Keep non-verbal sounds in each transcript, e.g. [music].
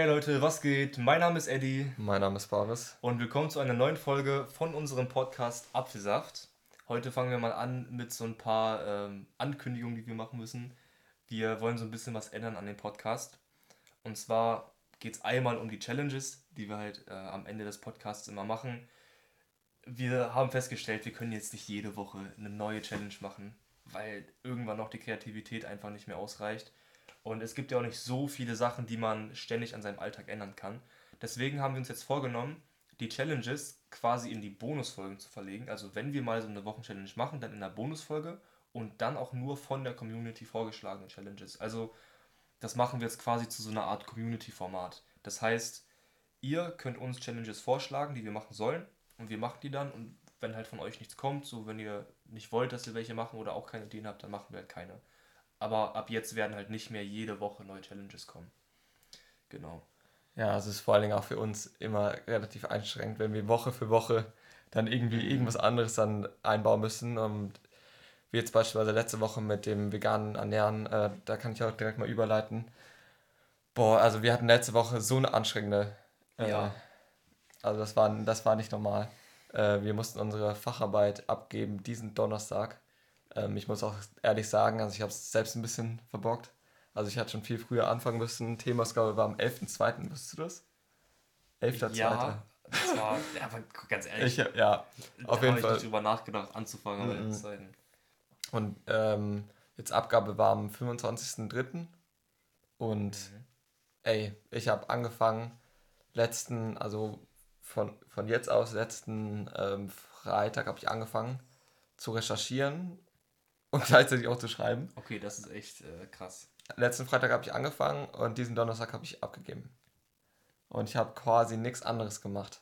Hey Leute, was geht? Mein Name ist Eddie. Mein Name ist Boris. Und willkommen zu einer neuen Folge von unserem Podcast Apfelsaft. Heute fangen wir mal an mit so ein paar ähm, Ankündigungen, die wir machen müssen. Wir wollen so ein bisschen was ändern an dem Podcast. Und zwar geht es einmal um die Challenges, die wir halt äh, am Ende des Podcasts immer machen. Wir haben festgestellt, wir können jetzt nicht jede Woche eine neue Challenge machen, weil irgendwann noch die Kreativität einfach nicht mehr ausreicht. Und es gibt ja auch nicht so viele Sachen, die man ständig an seinem Alltag ändern kann. Deswegen haben wir uns jetzt vorgenommen, die Challenges quasi in die Bonusfolgen zu verlegen. Also wenn wir mal so eine Wochenchallenge machen, dann in der Bonusfolge und dann auch nur von der Community vorgeschlagene Challenges. Also das machen wir jetzt quasi zu so einer Art Community-Format. Das heißt, ihr könnt uns Challenges vorschlagen, die wir machen sollen und wir machen die dann und wenn halt von euch nichts kommt, so wenn ihr nicht wollt, dass wir welche machen oder auch keine Ideen habt, dann machen wir halt keine. Aber ab jetzt werden halt nicht mehr jede Woche neue Challenges kommen. Genau. Ja, es ist vor allen Dingen auch für uns immer relativ einschränkend, wenn wir Woche für Woche dann irgendwie irgendwas anderes dann einbauen müssen. Und wie jetzt beispielsweise letzte Woche mit dem veganen Ernähren, äh, da kann ich auch direkt mal überleiten. Boah, also wir hatten letzte Woche so eine anstrengende. Äh, ja. Also das war, das war nicht normal. Äh, wir mussten unsere Facharbeit abgeben diesen Donnerstag. Ähm, ich muss auch ehrlich sagen, also ich habe es selbst ein bisschen verbockt. Also ich hatte schon viel früher anfangen müssen. Themausgabe war am 11.02. Wusstest du das? 11.02. Ja, das war, ja, aber ganz ehrlich. Ich, ja, auf jeden Fall. Ich nicht drüber nachgedacht, anzufangen, mhm. Und ähm, jetzt Abgabe war am 25.03. Und mhm. ey, ich habe angefangen, letzten, also von, von jetzt aus, letzten ähm, Freitag habe ich angefangen zu recherchieren und gleichzeitig auch zu schreiben. Okay, das ist echt äh, krass. Letzten Freitag habe ich angefangen und diesen Donnerstag habe ich abgegeben. Und ich habe quasi nichts anderes gemacht.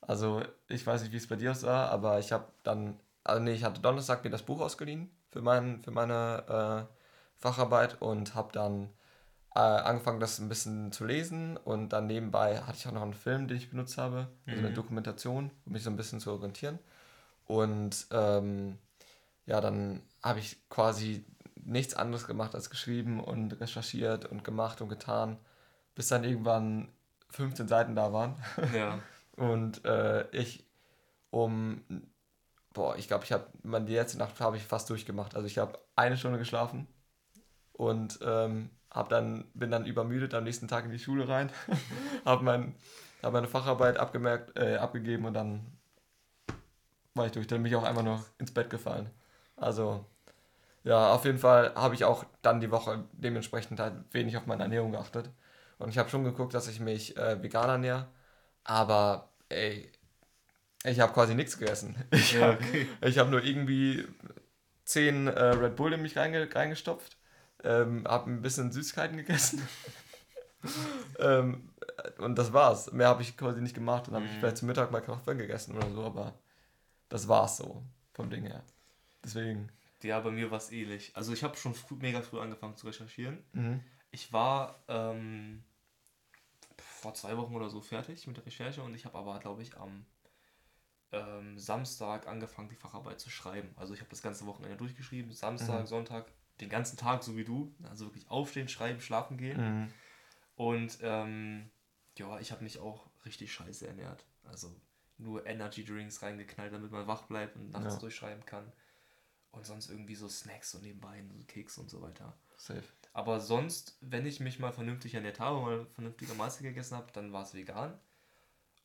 Also ich weiß nicht, wie es bei dir aussah, aber ich habe dann, also nee, ich hatte Donnerstag mir das Buch ausgeliehen für, mein, für meine äh, Facharbeit und habe dann äh, angefangen, das ein bisschen zu lesen und dann nebenbei hatte ich auch noch einen Film, den ich benutzt habe, also eine mhm. Dokumentation, um mich so ein bisschen zu orientieren. Und ähm, ja, dann habe ich quasi nichts anderes gemacht als geschrieben und recherchiert und gemacht und getan, bis dann irgendwann 15 Seiten da waren. Ja. [laughs] und äh, ich um, boah, ich glaube, ich habe, die letzte Nacht habe ich fast durchgemacht. Also ich habe eine Stunde geschlafen und ähm, hab dann, bin dann übermüdet am nächsten Tag in die Schule rein, [laughs] habe mein, hab meine Facharbeit abgemerkt, äh, abgegeben und dann war ich durch. Dann bin ich auch einfach noch ins Bett gefallen. Also, ja, auf jeden Fall habe ich auch dann die Woche dementsprechend halt wenig auf meine Ernährung geachtet. Und ich habe schon geguckt, dass ich mich äh, vegan ernähre. Aber, ey, ich habe quasi nichts gegessen. [laughs] Ich habe okay. hab nur irgendwie 10 äh, Red Bull in mich reinge reingestopft. Ähm, habe ein bisschen Süßigkeiten gegessen. [laughs] ähm, und das war's. Mehr habe ich quasi nicht gemacht. Dann habe ich mhm. vielleicht zum Mittag mal Kochfell gegessen oder so, aber das war's so vom Ding her. Deswegen. Ja, bei mir war es ähnlich. Also ich habe schon früh, mega früh angefangen zu recherchieren. Mhm. Ich war ähm, vor zwei Wochen oder so fertig mit der Recherche und ich habe aber, glaube ich, am ähm, Samstag angefangen, die Facharbeit zu schreiben. Also ich habe das ganze Wochenende durchgeschrieben, Samstag, mhm. Sonntag, den ganzen Tag, so wie du. Also wirklich aufstehen, schreiben, schlafen gehen. Mhm. Und ähm, ja, ich habe mich auch richtig scheiße ernährt. Also nur Energy Drinks reingeknallt, damit man wach bleibt und nachts ja. durchschreiben kann. Und sonst irgendwie so Snacks so nebenbei, so Keks und so weiter. Safe. Aber sonst, wenn ich mich mal vernünftig ernährt habe, mal vernünftige Mahlzeit gegessen habe, dann war es vegan.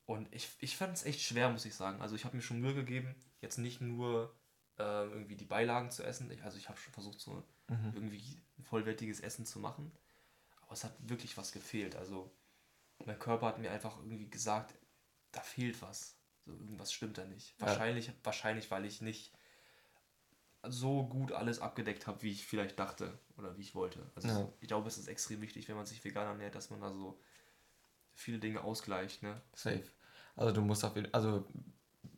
Und ich, ich fand es echt schwer, muss ich sagen. Also ich habe mir schon Mühe gegeben, jetzt nicht nur äh, irgendwie die Beilagen zu essen. Ich, also ich habe schon versucht, so mhm. irgendwie ein vollwertiges Essen zu machen. Aber es hat wirklich was gefehlt. Also mein Körper hat mir einfach irgendwie gesagt, da fehlt was. So, irgendwas stimmt da nicht. Wahrscheinlich, ja. wahrscheinlich, weil ich nicht so gut alles abgedeckt habe, wie ich vielleicht dachte oder wie ich wollte. Also ja. ich glaube, es ist extrem wichtig, wenn man sich vegan ernährt, dass man da so viele Dinge ausgleicht, ne? Safe. Also du musst auf jeden also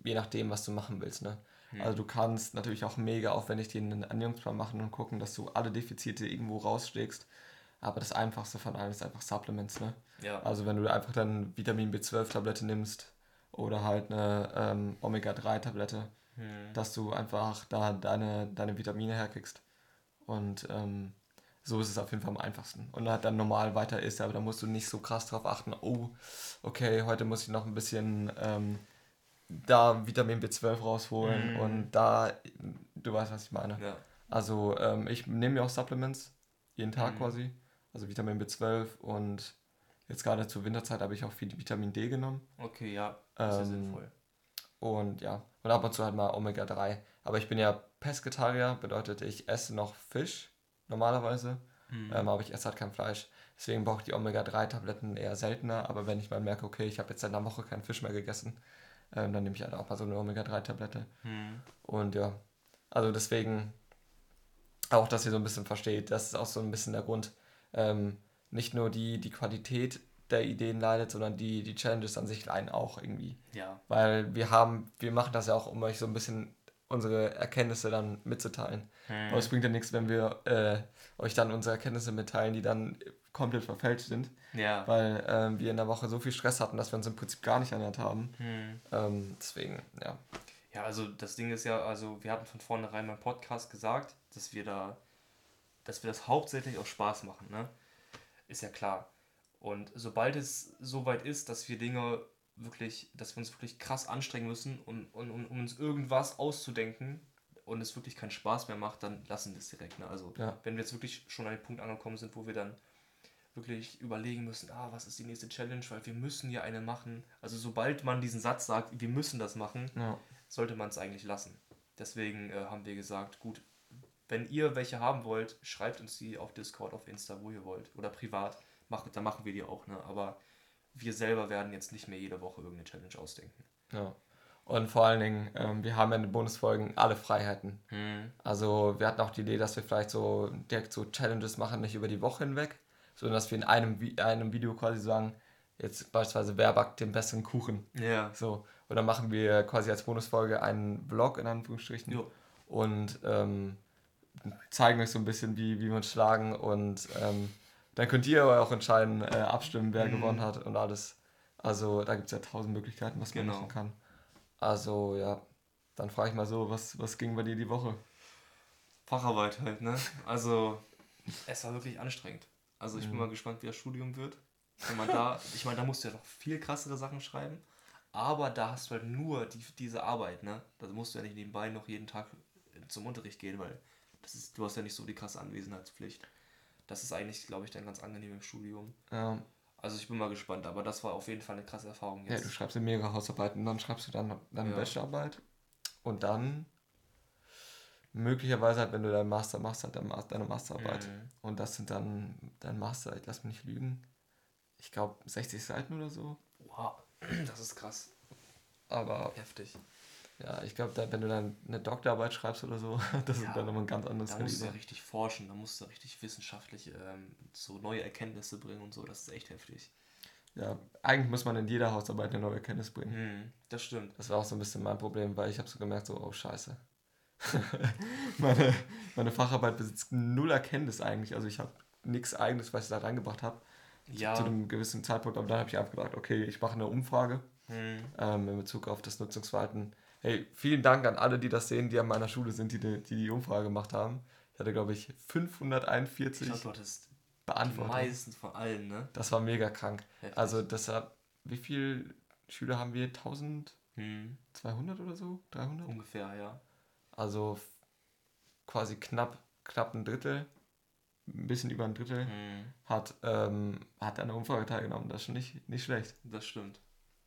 je nachdem, was du machen willst, ne? Hm. Also du kannst natürlich auch mega aufwendig dir einen Ernährungsplan machen und gucken, dass du alle Defizite irgendwo rausschlägst. Aber das einfachste von allem ist einfach Supplements, ne? Ja. Also wenn du einfach dann Vitamin B12-Tablette nimmst oder halt eine ähm, Omega-3-Tablette, hm. dass du einfach da deine, deine Vitamine herkriegst. Und ähm, so ist es auf jeden Fall am einfachsten. Und halt dann normal weiter ist, aber da musst du nicht so krass drauf achten, oh, okay, heute muss ich noch ein bisschen ähm, da Vitamin B12 rausholen mm. und da, du weißt, was ich meine. Ja. Also ähm, ich nehme mir auch Supplements, jeden Tag mm. quasi, also Vitamin B12 und jetzt gerade zur Winterzeit habe ich auch viel Vitamin D genommen. Okay, ja, das ähm, sinnvoll. Und ja, und ab und zu halt mal Omega-3. Aber ich bin ja Pesketarier, bedeutet, ich esse noch Fisch normalerweise, mhm. ähm, aber ich esse halt kein Fleisch. Deswegen brauche ich die Omega-3-Tabletten eher seltener. Aber wenn ich mal merke, okay, ich habe jetzt seit einer Woche keinen Fisch mehr gegessen, ähm, dann nehme ich halt auch mal so eine Omega-3-Tablette. Mhm. Und ja, also deswegen auch, dass ihr so ein bisschen versteht, das ist auch so ein bisschen der Grund. Ähm, nicht nur die, die Qualität der Ideen leidet, sondern die, die Challenges an sich leiden auch irgendwie. Ja. Weil wir haben, wir machen das ja auch, um euch so ein bisschen unsere Erkenntnisse dann mitzuteilen. Hm. Aber es bringt ja nichts, wenn wir äh, euch dann unsere Erkenntnisse mitteilen, die dann komplett verfälscht sind. Ja. Weil ähm, wir in der Woche so viel Stress hatten, dass wir uns im Prinzip gar nicht ernährt haben. Hm. Ähm, deswegen, ja. Ja, also das Ding ist ja, also wir hatten von vornherein beim Podcast gesagt, dass wir da, dass wir das hauptsächlich aus Spaß machen, ne? Ist ja klar. Und sobald es soweit ist, dass wir Dinge wirklich, dass wir uns wirklich krass anstrengen müssen, um, um, um uns irgendwas auszudenken und es wirklich keinen Spaß mehr macht, dann lassen wir es direkt. Ne? Also ja. wenn wir jetzt wirklich schon an den Punkt angekommen sind, wo wir dann wirklich überlegen müssen, ah, was ist die nächste Challenge, weil wir müssen ja eine machen. Also sobald man diesen Satz sagt, wir müssen das machen, ja. sollte man es eigentlich lassen. Deswegen äh, haben wir gesagt, gut, wenn ihr welche haben wollt, schreibt uns die auf Discord, auf Insta, wo ihr wollt oder privat, macht, dann machen wir die auch. Ne? Aber wir selber werden jetzt nicht mehr jede Woche irgendeine Challenge ausdenken. Ja. Und vor allen Dingen, ähm, wir haben ja in den Bonusfolgen alle Freiheiten. Hm. Also wir hatten auch die Idee, dass wir vielleicht so direkt so Challenges machen, nicht über die Woche hinweg, sondern dass wir in einem, einem Video quasi sagen, jetzt beispielsweise, wer backt den besseren Kuchen? Ja. So. Und dann machen wir quasi als Bonusfolge einen Vlog in Anführungsstrichen jo. und ähm, zeigen euch so ein bisschen, wie, wie wir uns schlagen und ähm, dann könnt ihr aber auch entscheiden, äh, abstimmen, wer mhm. gewonnen hat und alles. Also da gibt es ja tausend Möglichkeiten, was man genau. machen kann. Also ja, dann frage ich mal so, was, was ging bei dir die Woche? Facharbeit halt, ne? Also [laughs] es war wirklich anstrengend. Also ich mhm. bin mal gespannt, wie das Studium wird. Wenn man da, [laughs] ich meine, da musst du ja noch viel krassere Sachen schreiben. Aber da hast du halt nur die, diese Arbeit, ne? Da musst du ja nicht nebenbei noch jeden Tag zum Unterricht gehen, weil das ist, du hast ja nicht so die krasse Anwesenheitspflicht. Das ist eigentlich, glaube ich, dann ganz angenehm im Studium. Ja. Also ich bin mal gespannt, aber das war auf jeden Fall eine krasse Erfahrung jetzt. Ja, du schreibst eine mega Hausarbeit und dann schreibst du dann deine ja. Bachelorarbeit und dann möglicherweise halt, wenn du deinen Master machst, halt deine Masterarbeit. Mhm. Und das sind dann dein Master, ich lass mich nicht lügen. Ich glaube 60 Seiten oder so. Wow, [clears throat] das ist krass. Aber heftig. Ja, ich glaube, wenn du dann eine Doktorarbeit schreibst oder so, [laughs] das ja, ist dann nochmal ein ganz anderes Da musst du ja richtig forschen, da musst du richtig wissenschaftlich ähm, so neue Erkenntnisse bringen und so, das ist echt heftig. Ja, eigentlich muss man in jeder Hausarbeit eine neue Erkenntnis bringen. Hm, das stimmt. Das war auch so ein bisschen mein Problem, weil ich habe so gemerkt, so, oh scheiße. [laughs] meine, meine Facharbeit besitzt null Erkenntnis eigentlich. Also ich habe nichts eigenes, was ich da reingebracht habe. Ja. Zu einem gewissen Zeitpunkt, aber dann habe ich einfach gedacht, okay, ich mache eine Umfrage hm. ähm, in Bezug auf das Nutzungsverhalten Hey, vielen Dank an alle, die das sehen, die an meiner Schule sind, die die, die, die Umfrage gemacht haben. Ich hatte, glaube ich, 541 ich glaub, beantwortet. Die meisten von allen, ne? Das war mega krank. Heftig. Also deshalb, wie viele Schüler haben wir? 1200 hm. oder so? 300? Ungefähr, ja. Also quasi knapp, knapp ein Drittel, ein bisschen über ein Drittel, hm. hat, ähm, hat an der Umfrage teilgenommen. Das ist schon nicht, nicht schlecht. Das stimmt.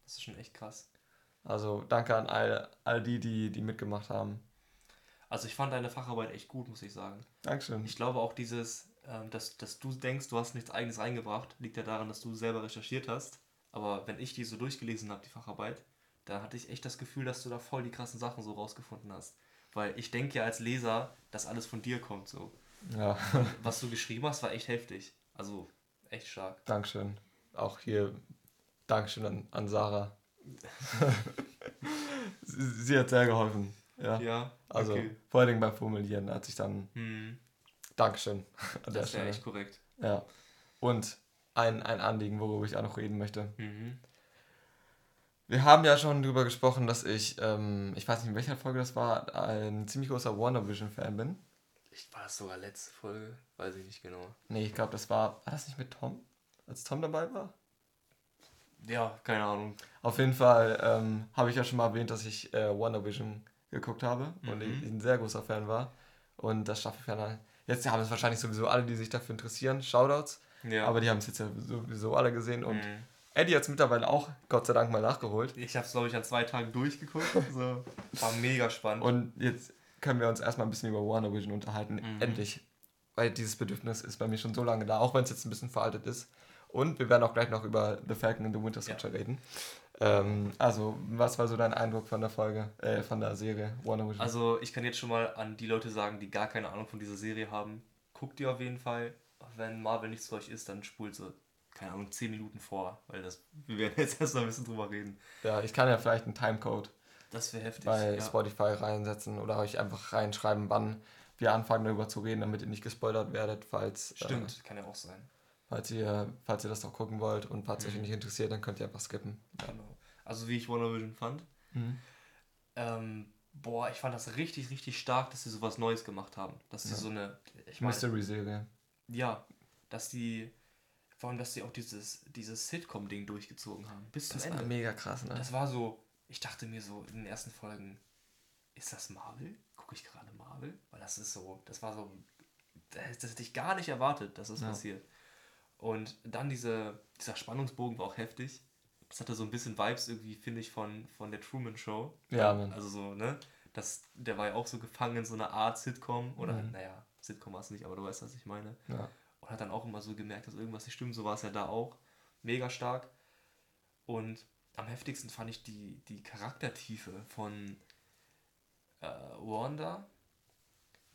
Das ist schon echt krass. Also danke an all, all die, die, die mitgemacht haben. Also ich fand deine Facharbeit echt gut, muss ich sagen. Dankeschön. Ich glaube auch dieses, ähm, dass, dass du denkst, du hast nichts eigenes reingebracht, liegt ja daran, dass du selber recherchiert hast. Aber wenn ich die so durchgelesen habe, die Facharbeit, da hatte ich echt das Gefühl, dass du da voll die krassen Sachen so rausgefunden hast. Weil ich denke ja als Leser, dass alles von dir kommt so. Ja. Was du geschrieben hast, war echt heftig. Also echt stark. Dankeschön. Auch hier Dankeschön an, an Sarah [laughs] sie, hat sehr geholfen. Ja. ja also okay. vor allen Dingen beim Formulieren hat sich dann. Hm. Dankeschön. An das wäre echt korrekt. Ja. Und ein, ein Anliegen, worüber ich auch noch reden möchte. Mhm. Wir haben ja schon darüber gesprochen, dass ich, ähm, ich weiß nicht in welcher Folge das war, ein ziemlich großer WandaVision-Fan bin. Ich, war das sogar letzte Folge? Weiß ich nicht genau. Nee, ich glaube, das war. War das nicht mit Tom? Als Tom dabei war? Ja, keine Ahnung. Auf jeden Fall ähm, habe ich ja schon mal erwähnt, dass ich äh, WandaVision geguckt habe mhm. und ich, ich ein sehr großer Fan war. Und das Staffelfinale. Jetzt haben es wahrscheinlich sowieso alle, die sich dafür interessieren. Shoutouts. Ja. Aber die haben es jetzt ja sowieso alle gesehen und mhm. Eddie hat es mittlerweile auch, Gott sei Dank, mal nachgeholt. Ich habe es, glaube ich, an zwei Tagen durchgeguckt. [laughs] so. War mega spannend. Und jetzt können wir uns erstmal ein bisschen über WandaVision unterhalten. Mhm. Endlich. Weil dieses Bedürfnis ist bei mir schon so lange da, auch wenn es jetzt ein bisschen veraltet ist. Und wir werden auch gleich noch über The Falcon and the Winter Soldier ja. reden. Ähm, also, was war so dein Eindruck von der Folge, äh, von der Serie WandaVision? Also, ich kann jetzt schon mal an die Leute sagen, die gar keine Ahnung von dieser Serie haben. Guckt ihr auf jeden Fall. Wenn Marvel nichts für euch ist, dann spult sie keine Ahnung, 10 Minuten vor, weil das, wir werden [laughs] jetzt erst noch ein bisschen drüber reden. Ja, ich kann ja vielleicht einen Timecode das wäre heftig, bei ja. Spotify reinsetzen oder euch einfach reinschreiben, wann wir anfangen darüber zu reden, damit ihr nicht gespoilert werdet, falls. Äh, Stimmt, äh, kann ja auch sein. Falls ihr, falls ihr das noch gucken wollt und falls mhm. euch nicht interessiert, dann könnt ihr einfach skippen. Ja. Genau. Also wie ich WandaVision fand. Mhm. Ähm, boah, ich fand das richtig, richtig stark, dass sie sowas Neues gemacht haben. Dass sie ja. so eine. Mystery-Serie. Ja, dass die vor allem, dass sie auch dieses, dieses Sitcom-Ding durchgezogen haben. Bis zum das Ende. Das war mega krass, ne? Das war so, ich dachte mir so in den ersten Folgen, ist das Marvel? Gucke ich gerade Marvel? Weil das ist so, das war so, das, das hätte ich gar nicht erwartet, dass das ja. passiert. Und dann diese, dieser Spannungsbogen war auch heftig. Das hatte so ein bisschen Vibes irgendwie, finde ich, von, von der Truman Show. Ja, Mann. Also so, ne? Das, der war ja auch so gefangen in so einer Art Sitcom. Oder, mhm. naja, Sitcom war es nicht, aber du weißt, was ich meine. Ja und hat dann auch immer so gemerkt, dass irgendwas nicht stimmt. So war es ja da auch. Mega stark. Und am heftigsten fand ich die, die Charaktertiefe von äh, Wanda.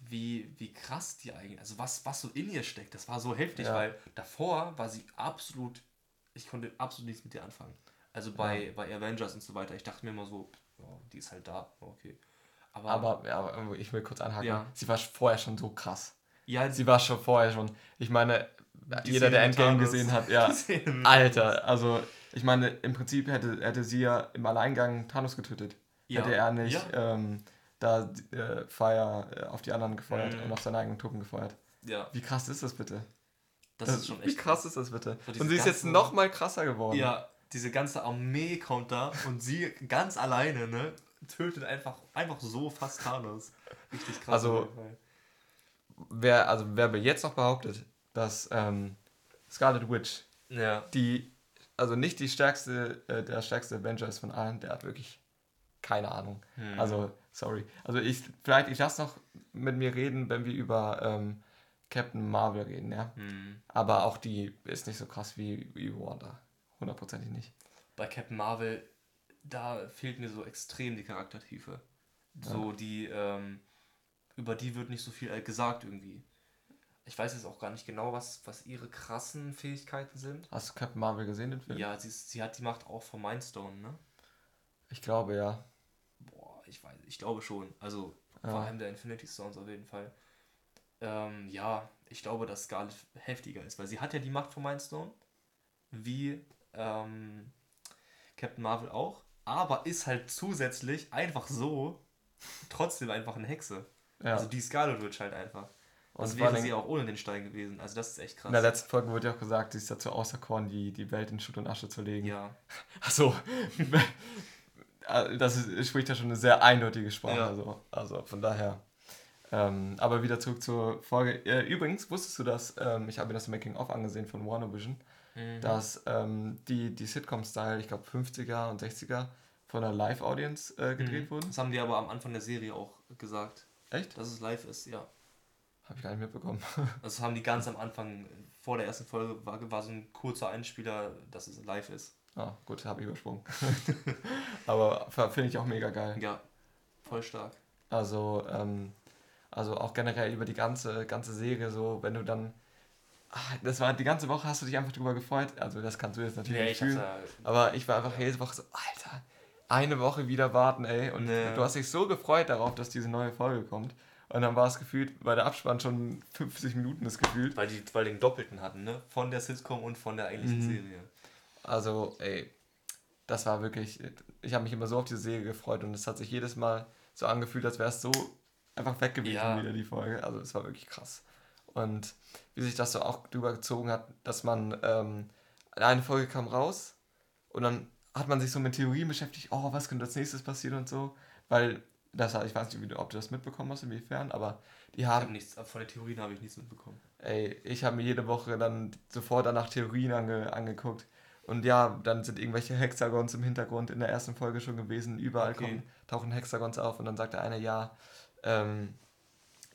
Wie, wie krass die eigentlich, also was, was so in ihr steckt, das war so heftig, ja. weil davor war sie absolut, ich konnte absolut nichts mit ihr anfangen. Also bei, ja. bei Avengers und so weiter, ich dachte mir immer so, oh, die ist halt da, okay. Aber, aber, ja, aber ich will kurz anhaken, ja. sie war vorher schon so krass. Ja, sie war schon vorher schon. Ich meine, jeder, der Endgame gesehen hat, ja. [laughs] Alter, also ich meine, im Prinzip hätte, hätte sie ja im Alleingang Thanos getötet. Ja. Hätte er nicht ähm, da äh, Fire äh, auf die anderen gefeuert mhm. und auf seine eigenen Truppen gefeuert. Ja. Wie krass ist das bitte? Das, das ist schon echt. Wie krass ist das bitte? Und sie ist jetzt noch mal krasser geworden. Ja, diese ganze Armee kommt da und sie ganz alleine, ne, tötet einfach, einfach so fast Thanos. Richtig krass. Also, wer, also wer jetzt noch behauptet, dass ähm, Scarlet Witch, ja. die, also nicht die stärkste, äh, der stärkste Avenger ist von allen, der hat wirklich keine Ahnung. Hm. Also, sorry. Also ich, vielleicht, ich lasse noch mit mir reden, wenn wir über ähm, Captain Marvel reden, ja. Hm. Aber auch die ist nicht so krass wie, wie Wanda. Hundertprozentig nicht. Bei Captain Marvel, da fehlt mir so extrem die Charaktertiefe. So ja. die, ähm, über die wird nicht so viel äh, gesagt irgendwie. Ich weiß jetzt auch gar nicht genau, was, was ihre krassen Fähigkeiten sind. Hast du Captain Marvel gesehen, den Film? Ja, sie, sie hat die Macht auch von Mindstone, ne? Ich glaube, ja. Ich weiß, ich glaube schon. Also ja. vor allem der Infinity Stones auf jeden Fall. Ähm, ja, ich glaube, dass Scarlet heftiger ist, weil sie hat ja die Macht von Mindstone, wie ähm, Captain Marvel auch, aber ist halt zusätzlich einfach so trotzdem einfach eine Hexe. Ja. Also die Scarlet Witch halt einfach. Und das wäre sie auch ohne den Stein gewesen. Also das ist echt krass. In der letzten Folge wurde ja auch gesagt, sie ist dazu auserkoren, die, die Welt in Schutt und Asche zu legen. Ja. Achso. [laughs] das ist, spricht ja schon eine sehr eindeutige Sprache. Ja. Also, also von daher. Ähm, aber wieder zurück zur Folge. Äh, übrigens, wusstest du das? Ähm, ich habe mir das Making-of angesehen von Warner Vision, mhm. dass ähm, die, die Sitcom-Style, ich glaube 50er und 60er, von einer Live-Audience äh, gedreht mhm. wurden. Das haben die aber am Anfang der Serie auch gesagt. Echt? Dass es live ist, ja. Habe ich gar nicht mitbekommen. [laughs] das haben die ganz [laughs] am Anfang, vor der ersten Folge, war, war so ein kurzer Einspieler, dass es live ist. Ah, gut, habe ich übersprungen. [laughs] Aber finde ich auch mega geil. Ja, voll stark. Also, ähm, also auch generell über die ganze, ganze Serie, so, wenn du dann. Ach, das war die ganze Woche hast du dich einfach drüber gefreut. Also das kannst du jetzt natürlich ja, nicht fühlen. Ja, aber ich war einfach jede Woche so, Alter, eine Woche wieder warten, ey. Und nee. du hast dich so gefreut darauf, dass diese neue Folge kommt. Und dann war es gefühlt, weil der Abspann schon 50 Minuten ist gefühlt. Weil die weil den Doppelten hatten, ne? Von der Sitcom und von der eigentlichen mhm. Serie. Also, ey, das war wirklich. Ich habe mich immer so auf diese Serie gefreut und es hat sich jedes Mal so angefühlt, als wäre es so einfach weg gewesen ja. wieder, die Folge. Also es war wirklich krass. Und wie sich das so auch drüber gezogen hat, dass man, ähm, eine Folge kam raus und dann hat man sich so mit Theorien beschäftigt, oh, was könnte als nächstes passieren und so, weil das ich weiß nicht, ob du das mitbekommen hast, inwiefern, aber die haben. Ich hab nichts, von den Theorien habe ich nichts mitbekommen. Ey, ich habe mir jede Woche dann sofort danach Theorien ange, angeguckt. Und ja, dann sind irgendwelche [laughs] Hexagons im Hintergrund in der ersten Folge schon gewesen. Überall okay. kommen, tauchen Hexagons auf und dann sagt der eine, ja, ähm,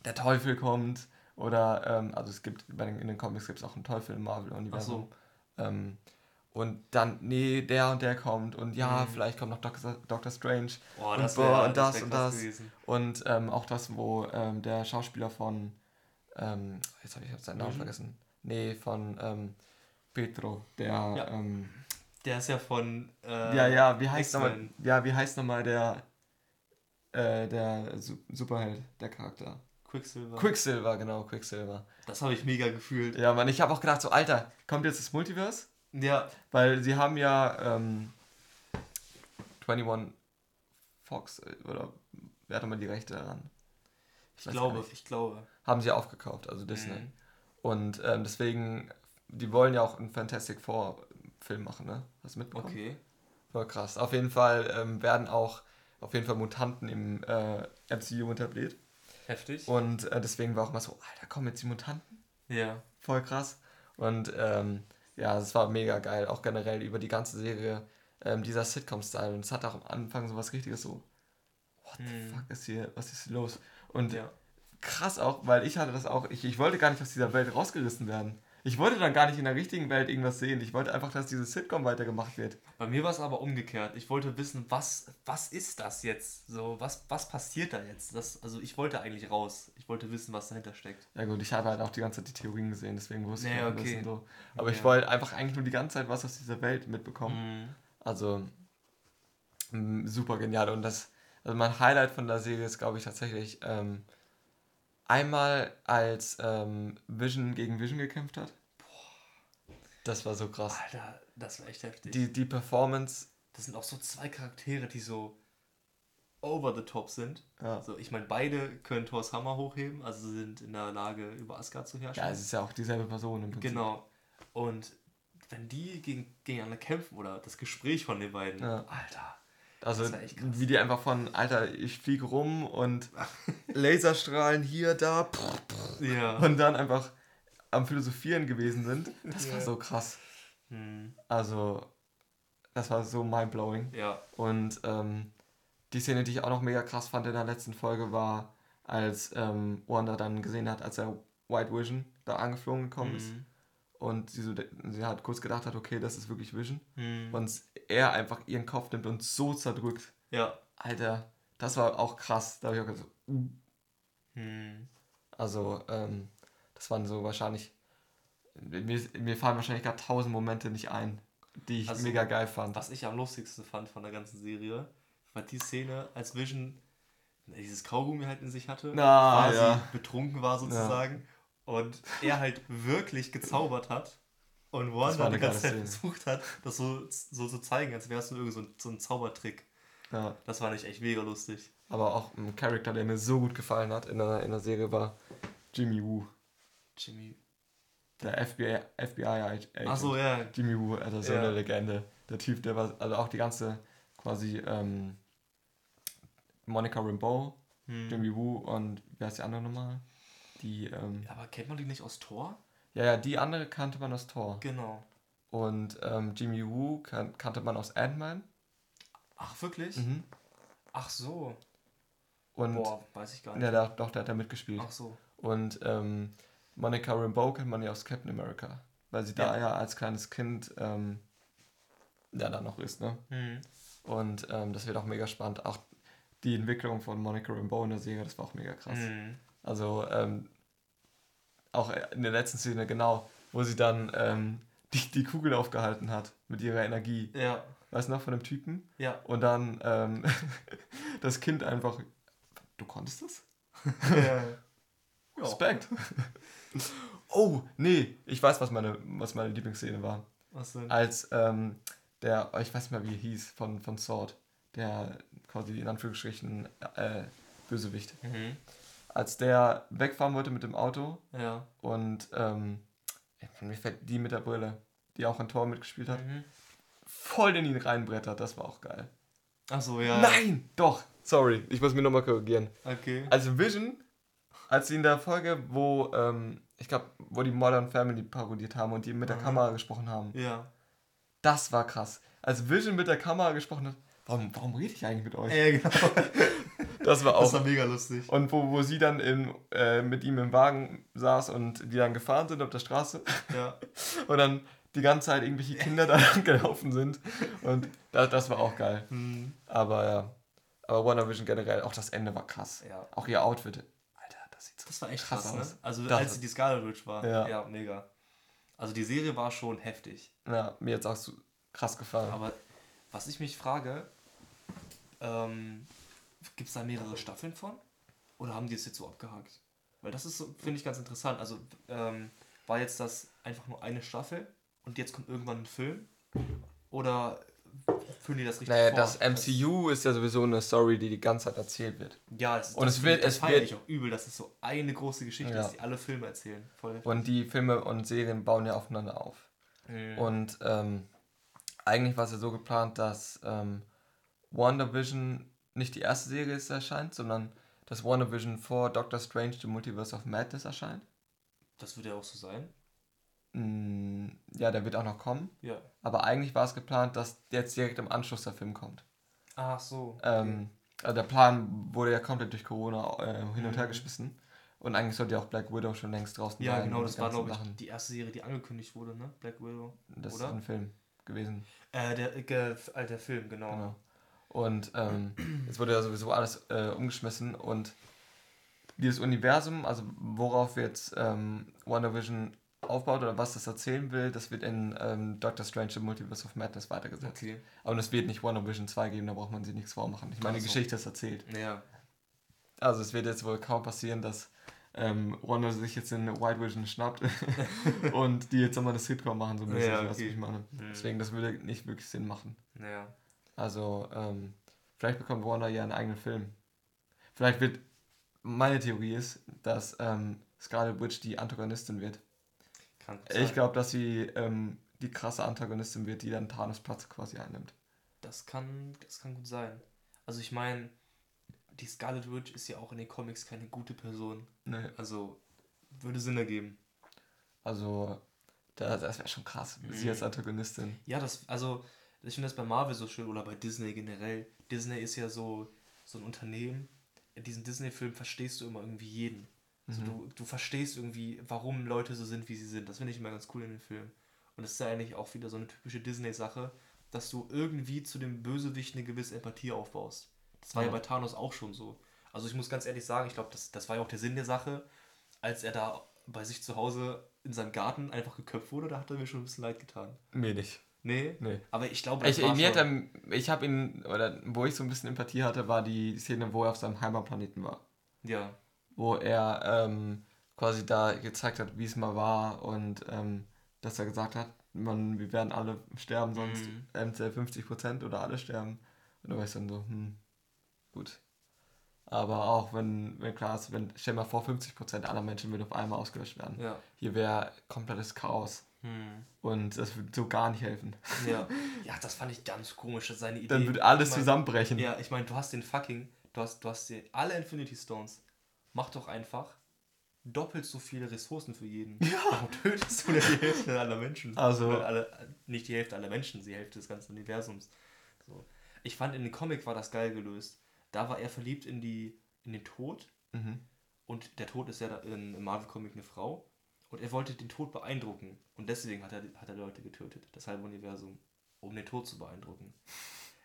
der Teufel kommt. Oder, ähm, also es gibt, den, in den Comics gibt es auch einen Teufel im Marvel-Universum. So. Ähm, und dann, nee, der und der kommt und ja, mhm. vielleicht kommt noch Doctor, Doctor Strange boah, und, wär, und das, das und das. Gewesen. Und ähm, auch das, wo ähm, der Schauspieler von, ähm, jetzt habe ich seinen Namen mhm. vergessen. Nee, von ähm, Petro, der. Ja. Ähm, der ist ja von. Äh, ja, ja, wie heißt nochmal? Ja, wie heißt nochmal der. Äh, der Superheld, der Charakter? Quicksilver. Quicksilver, genau, Quicksilver. Das habe ich mega gefühlt. Ja, man, ich habe auch gedacht, so, Alter, kommt jetzt das Multiverse? Ja. Weil sie haben ja ähm, 21 Fox, äh, oder wer hat immer die Rechte daran? Ich, ich glaube, ich glaube. Haben sie aufgekauft, also Disney. Mhm. Und ähm, deswegen, die wollen ja auch einen Fantastic Four Film machen, ne? Hast du mitbekommen? Okay. Voll krass. Auf jeden Fall ähm, werden auch auf jeden Fall Mutanten im äh, MCU etabliert. Heftig. Und äh, deswegen war auch mal so, Alter, kommen jetzt die Mutanten? Ja. Voll krass. Und ähm, ja, es war mega geil, auch generell über die ganze Serie, ähm, dieser Sitcom-Style. Und es hat auch am Anfang so was richtiges so, what the hm. fuck ist hier, was ist hier los? Und ja. krass auch, weil ich hatte das auch, ich, ich wollte gar nicht aus dieser Welt rausgerissen werden. Ich wollte dann gar nicht in der richtigen Welt irgendwas sehen. Ich wollte einfach, dass dieses Sitcom weitergemacht wird. Bei mir war es aber umgekehrt. Ich wollte wissen, was, was ist das jetzt? So, was, was passiert da jetzt? Das, also ich wollte eigentlich raus. Ich wollte wissen, was dahinter steckt. Ja gut, ich habe halt auch die ganze Zeit die Theorien gesehen, deswegen wusste nee, ich okay. ein bisschen so. Aber ja. ich wollte einfach eigentlich nur die ganze Zeit was aus dieser Welt mitbekommen. Mhm. Also super genial. Und das, also mein Highlight von der Serie ist, glaube ich, tatsächlich ähm, einmal als ähm, Vision gegen Vision gekämpft hat. Boah. Das war so krass. Alter, das war echt heftig. Die, die Performance. Das sind auch so zwei Charaktere, die so over the top sind. Ja. Also ich meine, beide können Thors Hammer hochheben, also sind in der Lage, über Asgard zu herrschen. Ja, es ist ja auch dieselbe Person im Prinzip. Genau. Und wenn die gegen, gegeneinander kämpfen oder das Gespräch von den beiden, ja. Alter. Also wie die einfach von, Alter, ich fliege rum und [laughs] Laserstrahlen hier, da. ja. Und dann einfach am Philosophieren gewesen sind. Das ja. war so krass. Hm. Also, das war so mindblowing. Ja. Und ähm, die Szene, die ich auch noch mega krass fand in der letzten Folge, war, als ähm, Wanda dann gesehen hat, als er White Vision da angeflogen gekommen mhm. ist. Und sie, so, sie hat kurz gedacht hat, okay, das ist wirklich Vision. Mhm. Und er einfach ihren Kopf nimmt und so zerdrückt. Ja. Alter, das war auch krass. Da habe ich auch gesagt, uh. mhm. Also, ähm, das waren so wahrscheinlich, mir, mir fallen wahrscheinlich gerade tausend Momente nicht ein, die ich also, mega geil fand. Was ich am lustigsten fand von der ganzen Serie, war die Szene, als Vision dieses Kaugummi halt in sich hatte, ah, quasi ja. betrunken war sozusagen. Ja und er halt wirklich gezaubert hat und Wanda die ganze Zeit versucht hat, das so, so zu zeigen, als wäre es nur irgendwie so ein, so ein Zaubertrick. Ja. Das war nicht echt mega lustig. Aber auch ein Charakter, der mir so gut gefallen hat in der, in der Serie, war Jimmy Woo. Jimmy. Der FBI, FBI Agent. Ach so, ja. Jimmy Woo, also so ja. eine Legende. Der Typ, der war, also auch die ganze quasi ähm, Monica Rambeau, hm. Jimmy Woo und wer ist die andere nochmal? Die, ähm, aber kennt man die nicht aus Thor? Ja, ja, die andere kannte man aus Thor. Genau. Und ähm, Jimmy Woo kan kannte man aus Ant-Man. Ach, wirklich? Mhm. Ach so. Und, Boah, weiß ich gar nicht. Ja, der, doch, der hat da mitgespielt. Ach so. Und ähm, Monica Rambeau kennt man ja aus Captain America. Weil sie ja. da ja als kleines Kind ähm, ja da noch ist, ne? Mhm. Und ähm, das wird auch mega spannend. Auch die Entwicklung von Monica Rambeau in der Serie, das war auch mega krass. Mhm. Also ähm, auch in der letzten Szene, genau, wo sie dann ähm, die, die Kugel aufgehalten hat mit ihrer Energie. Ja. Weißt du noch, von dem Typen? Ja. Und dann ähm, [laughs] das Kind einfach. Du konntest das? Ja. [laughs] Respekt. [laughs] oh, nee, ich weiß, was meine, was meine Lieblingsszene war. Was denn? Als ähm, der, ich weiß nicht mehr, wie er hieß, von, von Sword, der quasi in Anführungsstrichen äh, Bösewicht. Mhm als der wegfahren wollte mit dem Auto. Ja. Und ähm, mir fällt die mit der Brille, die auch ein Tor mitgespielt hat, mhm. voll in ihn reinbrettert. Das war auch geil. Ach so, ja. Nein! Doch! Sorry, ich muss mich nochmal korrigieren. Okay. Also Vision, als sie in der Folge, wo, ähm, ich glaube, wo die Modern Family parodiert haben und die mit der mhm. Kamera gesprochen haben. Ja. Das war krass. Als Vision mit der Kamera gesprochen hat, warum, warum rede ich eigentlich mit euch? Ja, genau. [laughs] Das war auch. Das war mega lustig. Und wo, wo sie dann in, äh, mit ihm im Wagen saß und die dann gefahren sind auf der Straße. Ja. [laughs] Und dann die ganze Zeit irgendwelche Kinder da [laughs] gelaufen sind. Und das, das war auch geil. Mhm. Aber ja. Aber WandaVision generell, auch das Ende war krass. Ja. Auch ihr Outfit. Alter, das sieht so Das war echt krass, krass ne? Also das als sie die Scarlet Witch war. Ja. ja, mega. Also die Serie war schon heftig. Ja, mir jetzt auch so krass gefallen. Aber was ich mich frage, ähm, gibt es da mehrere Staffeln von? Oder haben die es jetzt so abgehakt? Weil das ist, so, finde ich, ganz interessant. Also ähm, war jetzt das einfach nur eine Staffel und jetzt kommt irgendwann ein Film? Oder führen die das richtig naja, fort? das MCU ist ja sowieso eine Story, die die ganze Zeit erzählt wird. Ja, das, und das es wird, das es wird ich auch übel, dass es so eine große Geschichte ja. die alle Filme erzählen. Voll und die Filme und Serien bauen ja aufeinander auf. Mhm. Und ähm, eigentlich war es ja so geplant, dass ähm, WandaVision nicht die erste Serie ist, erscheint, sondern dass WandaVision vor Doctor Strange The Multiverse of Madness erscheint. Das wird ja auch so sein. Mm, ja, der wird auch noch kommen. Ja. Aber eigentlich war es geplant, dass jetzt direkt im Anschluss der Film kommt. Ach so. Okay. Ähm, also der Plan wurde ja komplett durch Corona äh, hin und her mhm. geschmissen. Und eigentlich sollte ja auch Black Widow schon längst draußen sein. Ja, genau, das war, glaube ich, die erste Serie, die angekündigt wurde, ne? Black Widow. Das oder? ist ein Film gewesen. Äh, der, äh, der Film, genau. genau. Und ähm, jetzt wurde ja sowieso alles äh, umgeschmissen und dieses Universum, also worauf jetzt ähm, WandaVision aufbaut oder was das erzählen will, das wird in ähm, Doctor Strange The Multiverse of Madness weitergesetzt. Okay. Aber es wird nicht WandaVision 2 geben, da braucht man sich nichts vormachen. Ich meine, die Geschichte ist erzählt. Ja. Also es wird jetzt wohl kaum passieren, dass ähm, Wanda sich jetzt in White Vision schnappt [laughs] und die jetzt nochmal eine Sitcom machen, so ein bisschen, ja, okay. was ich meine. Mhm. Deswegen, das würde nicht wirklich Sinn machen. Ja. Also, ähm, vielleicht bekommt Warner ja einen eigenen Film. Vielleicht wird, meine Theorie ist, dass ähm, Scarlet Witch die Antagonistin wird. Kann ich glaube, dass sie ähm, die krasse Antagonistin wird, die dann Thanos Platz quasi einnimmt. Das kann, das kann gut sein. Also ich meine, die Scarlet Witch ist ja auch in den Comics keine gute Person. Nee. Also würde Sinn ergeben. Also, das, das wäre schon krass, mhm. sie als Antagonistin. Ja, das, also ich finde das bei Marvel so schön oder bei Disney generell. Disney ist ja so, so ein Unternehmen. In diesen Disney-Filmen verstehst du immer irgendwie jeden. Also mhm. du, du verstehst irgendwie, warum Leute so sind, wie sie sind. Das finde ich immer ganz cool in den Filmen. Und das ist ja eigentlich auch wieder so eine typische Disney-Sache, dass du irgendwie zu dem Bösewicht eine gewisse Empathie aufbaust. Das war ja, ja bei Thanos auch schon so. Also ich muss ganz ehrlich sagen, ich glaube, das, das war ja auch der Sinn der Sache, als er da bei sich zu Hause in seinem Garten einfach geköpft wurde, da hat er mir schon ein bisschen leid getan. Mir nicht. Nee? Nee. Aber ich glaube, ich, mir hat er, ich habe ihn, oder wo ich so ein bisschen Empathie hatte, war die Szene, wo er auf seinem Heimatplaneten war. Ja. Wo er ähm, quasi da gezeigt hat, wie es mal war und ähm, dass er gesagt hat, man, wir werden alle sterben, sonst mhm. entweder 50% oder alle sterben. Und da war ich dann so, hm, gut. Aber auch wenn, wenn klar ist, wenn, stell mal vor, 50% aller Menschen würden auf einmal ausgelöscht werden. Ja. Hier wäre komplettes Chaos. Hm. Und das würde so gar nicht helfen. Ja. [laughs] ja, das fand ich ganz komisch, seine Idee. Dann würde alles ich mein, zusammenbrechen. Ja, ich meine, du hast den fucking, du hast, du hast alle Infinity Stones. Mach doch einfach doppelt so viele Ressourcen für jeden. [laughs] Ja. Warum tötest du denn die Hälfte aller Menschen? Also. Alle, nicht die Hälfte aller Menschen, die Hälfte des ganzen Universums. So. Ich fand, in dem Comic war das geil gelöst. Da war er verliebt in, die, in den Tod. Mhm. Und der Tod ist ja in, im Marvel-Comic eine Frau. Und er wollte den Tod beeindrucken. Und deswegen hat er, hat er Leute getötet, das halbe Universum, um den Tod zu beeindrucken.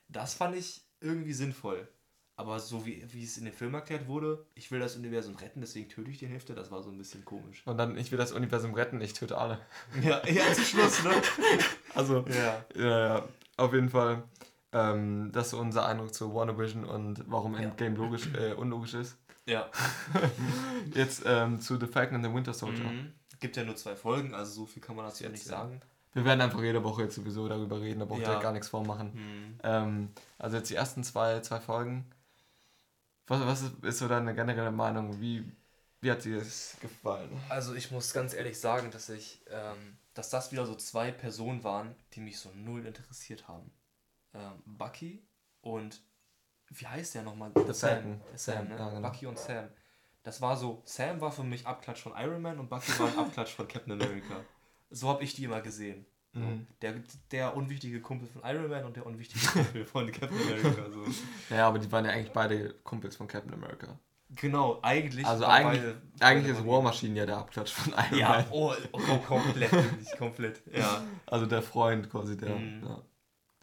Das fand ich irgendwie sinnvoll. Aber so wie, wie es in dem Film erklärt wurde, ich will das Universum retten, deswegen töte ich die Hälfte, das war so ein bisschen komisch. Und dann, ich will das Universum retten, ich töte alle. [laughs] Ja, ja zum Schluss, ne? [laughs] Also, ja. ja, ja, auf jeden Fall. Ähm, das ist unser Eindruck zu WandaVision und warum Ja. Endgame logisch, äh, unlogisch ist. Ja. [laughs] Jetzt ähm, zu The Falcon and the Winter Soldier. Mhm. Gibt ja nur zwei Folgen, also so viel kann man dazu ja nicht sagen. Wir werden einfach jede Woche jetzt sowieso darüber reden, da braucht ihr Ja. gar nichts vormachen. Mhm. Ähm, also jetzt die ersten zwei, zwei Folgen. Was, was ist, ist so deine generelle Meinung? Wie Wie hat dir das gefallen? Also ich muss ganz ehrlich sagen, dass ich, ähm, dass das wieder so zwei Personen waren, die mich so null interessiert haben. Ähm, Bucky und wie heißt der nochmal? The Sam. Falcon. Sam, ne? Ja, genau. Bucky und Sam. Das war so, Sam war für mich Abklatsch von Iron Man und Bucky war ein [laughs] Abklatsch von Captain America. So habe ich die immer gesehen. So. Mhm. Der, der unwichtige Kumpel von Iron Man und der unwichtige Kumpel von Captain America. So. [laughs] Ja, aber die waren ja eigentlich beide Kumpels von Captain America. Genau, eigentlich. Also eigentlich, beide- eigentlich beide ist War Machine ja der Abklatsch von Iron Ja, Man. oh, oh, komplett, komplett. Ja. Also der Freund quasi, der. Mhm. Ja.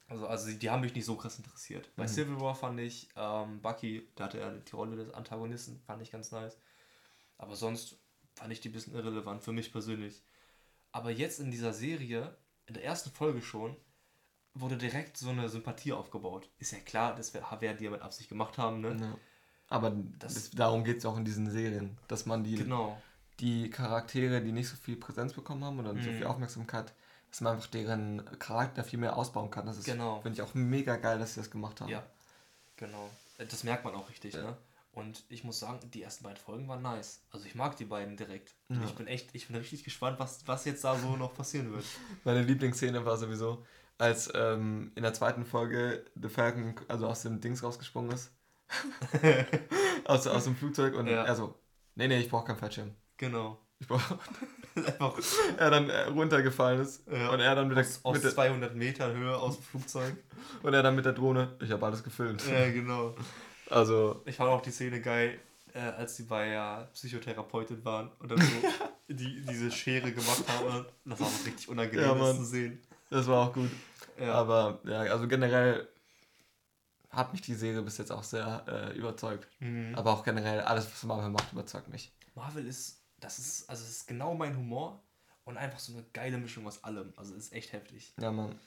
Also, also die haben mich nicht so krass interessiert. Bei Mhm. Civil War fand ich ähm, Bucky, da hatte er die Rolle des Antagonisten, fand ich ganz nice. Aber sonst fand ich die ein bisschen irrelevant für mich persönlich. Aber jetzt in dieser Serie, in der ersten Folge schon, wurde direkt so eine Sympathie aufgebaut. Ist ja klar, das werden die ja mit Absicht gemacht haben, ne? Ja. Aber Das- das, darum geht es auch in diesen Serien, dass man die, Genau. die Charaktere, die nicht so viel Präsenz bekommen haben oder nicht so Mhm. viel Aufmerksamkeit, dass man einfach deren Charakter viel mehr ausbauen kann. Das ist, Genau. finde ich auch mega geil, dass sie das gemacht haben. Ja, genau. Das merkt man auch richtig, Ja. ne? Und ich muss sagen, die ersten beiden Folgen waren nice. Also ich mag die beiden direkt. Ja. Ich bin echt, ich bin richtig gespannt, was, was jetzt da so noch passieren wird. [laughs] Meine Lieblingsszene war sowieso, als ähm, in der zweiten Folge The Falcon also aus dem Dings rausgesprungen ist. [laughs] aus, aus dem Flugzeug und Ja. er so, nee, nee, ich brauche keinen Fallschirm. Genau. [laughs] Er dann äh, runtergefallen ist Ja. und er dann mit der, aus, aus mit der, 200 Metern Höhe aus dem Flugzeug. und er dann mit der Drohne, ich habe alles gefilmt. ja, genau. Also, Ich fand auch die Szene geil, äh, als sie bei der Psychotherapeutin waren und dann so [laughs] die, diese Schere gemacht haben. Das war so richtig unangenehm, Ja, das Mann. zu sehen. das war auch gut. Ja. Aber ja, also generell hat mich die Serie bis jetzt auch sehr äh, überzeugt. Mhm. Aber auch generell alles, was Marvel macht, überzeugt mich. Marvel ist, das ist, also es ist genau mein Humor und einfach so eine geile Mischung aus allem. Also ist echt heftig. Ja, Mann.